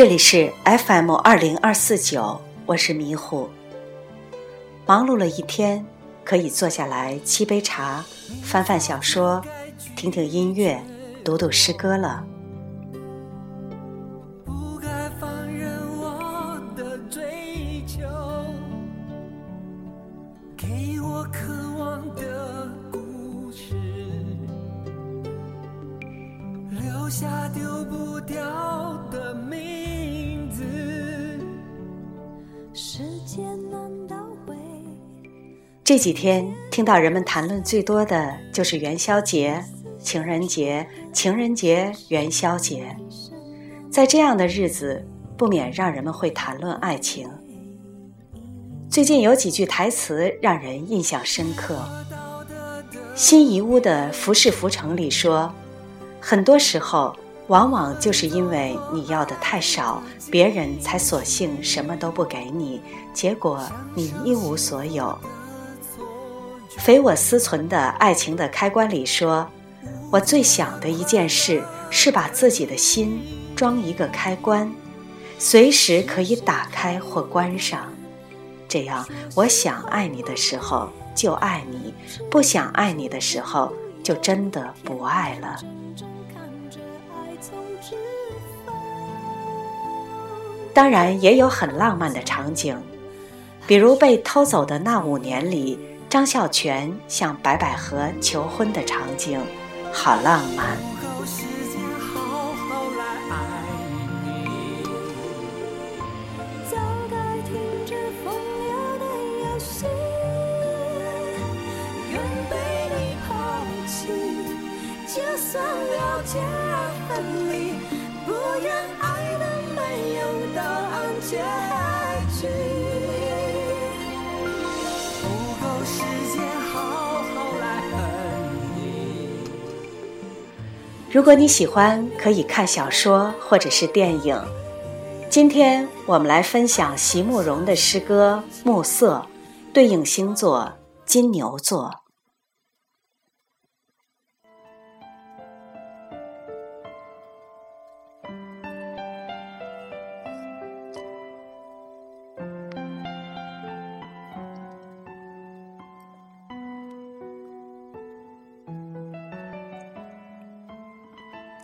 这里是 FM 二零二四九，我是迷糊。忙碌了一天，可以坐下来沏杯茶，翻翻小说，听听音乐，读读诗歌了。丢不掉的名字这几天听到人们谈论最多的就是元宵节、情人节、情人节、元宵节。在这样的日子，不免让人们会谈论爱情。最近有几句台词让人印象深刻。新遗屋的《浮世浮城》里说：“很多时候，往往就是因为你要的太少，别人才索性什么都不给你，结果你一无所有。”匪我思存的爱情的开关里说：“我最想的一件事是把自己的心装一个开关，随时可以打开或关上。这样，我想爱你的时候就爱你，不想爱你的时候就真的不爱了。”当然，也有很浪漫的场景，比如被偷走的那五年里。张孝全向白百合求婚的场景，好浪漫。就算有家分离如果你喜欢，可以看小说或者是电影。今天我们来分享席慕容的诗歌《暮色》，对应星座金牛座。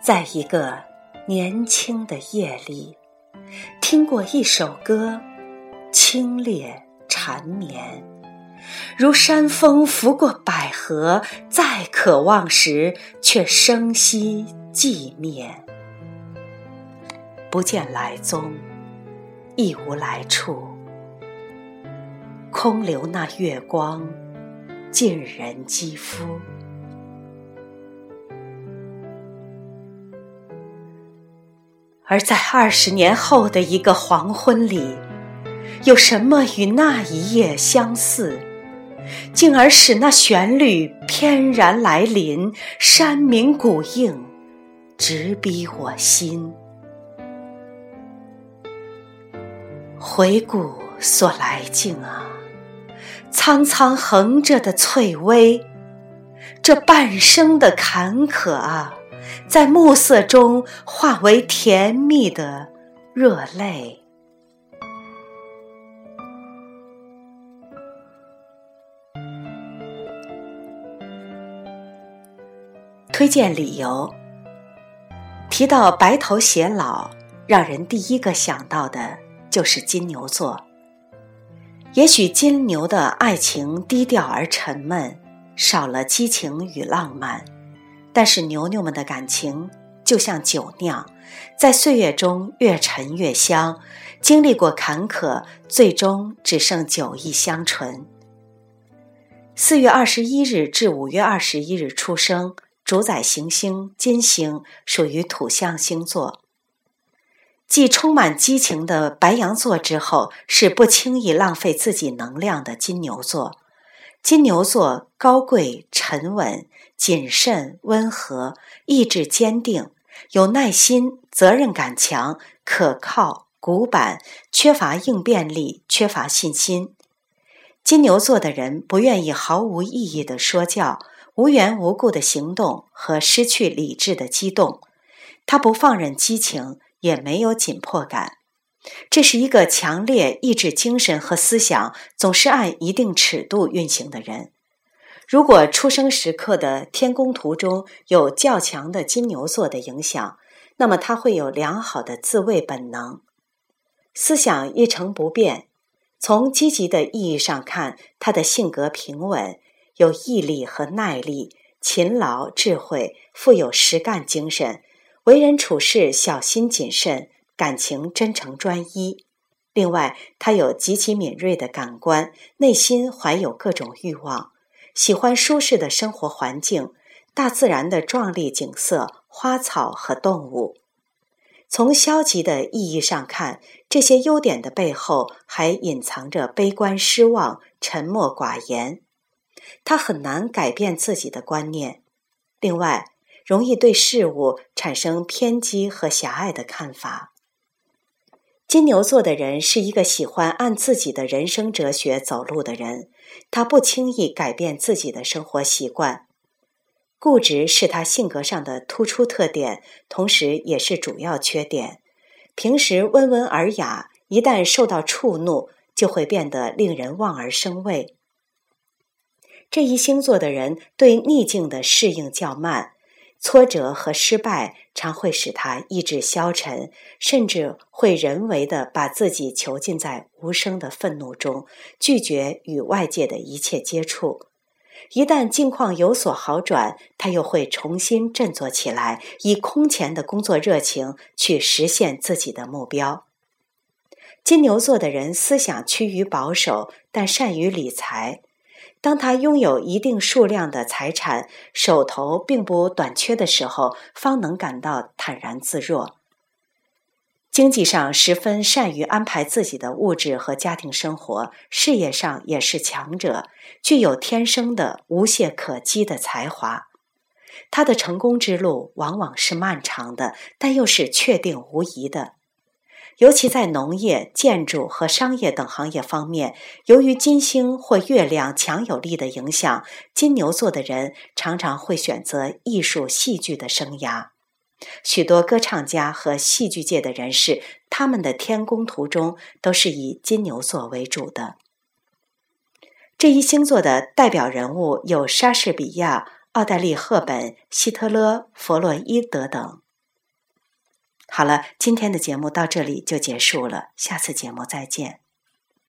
在一个年轻的夜里，听过一首歌，清冽缠绵，如山风拂过百合，再渴望时，却生息寂灭，不见来踪，亦无来处，空留那月光，浸人肌肤。而在二十年后的一个黄昏里，有什么与那一夜相似，进而使那旋律翩然来临，山鸣谷应，直逼我心。回顾所来境啊，苍苍横着的翠微，这半生的坎坷啊。在暮色中化为甜蜜的热泪。推荐理由：提到白头偕老，让人第一个想到的就是金牛座。也许金牛的爱情低调而沉闷，少了激情与浪漫。但是牛牛们的感情就像酒酿，在岁月中越陈越香。经历过坎坷，最终只剩酒意香醇。四月二十一日至五月二十一日出生，主宰行星金星属于土象星座。继充满激情的白羊座之后，是不轻易浪费自己能量的金牛座。金牛座高贵、沉稳、谨慎、温和，意志坚定，有耐心，责任感强，可靠、古板，缺乏应变力，缺乏信心。金牛座的人不愿意毫无意义的说教，无缘无故的行动和失去理智的激动。他不放任激情，也没有紧迫感。这是一个强烈意志精神和思想总是按一定尺度运行的人。如果出生时刻的天宫图中有较强的金牛座的影响，那么他会有良好的自卫本能，思想一成不变。从积极的意义上看，他的性格平稳，有毅力和耐力，勤劳、智慧，富有实干精神，为人处事小心谨慎，感情真诚专一。另外，他有极其敏锐的感官，内心怀有各种欲望。喜欢舒适的生活环境，大自然的壮丽景色、花草和动物。从消极的意义上看，这些优点的背后还隐藏着悲观、失望、沉默寡言。他很难改变自己的观念，另外，容易对事物产生偏激和狭隘的看法。金牛座的人是一个喜欢按自己的人生哲学走路的人，他不轻易改变自己的生活习惯。固执是他性格上的突出特点，同时也是主要缺点。平时温文尔雅，一旦受到触怒，就会变得令人望而生畏。这一星座的人对逆境的适应较慢。挫折和失败常会使他意志消沉，甚至会人为的把自己囚禁在无声的愤怒中，拒绝与外界的一切接触。一旦境况有所好转，他又会重新振作起来，以空前的工作热情去实现自己的目标。金牛座的人思想趋于保守，但善于理财。当他拥有一定数量的财产，手头并不短缺的时候，方能感到坦然自若。经济上十分善于安排自己的物质和家庭生活，事业上也是强者，具有天生的无懈可击的才华。他的成功之路往往是漫长的，但又是确定无疑的。尤其在农业、建筑和商业等行业方面，由于金星或月亮强有力的影响，金牛座的人常常会选择艺术、戏剧的生涯。许多歌唱家和戏剧界的人士，他们的天宫图中都是以金牛座为主的。这一星座的代表人物有莎士比亚、奥黛丽·赫本、希特勒、弗洛伊德等。好了，今天的节目到这里就结束了，下次节目再见。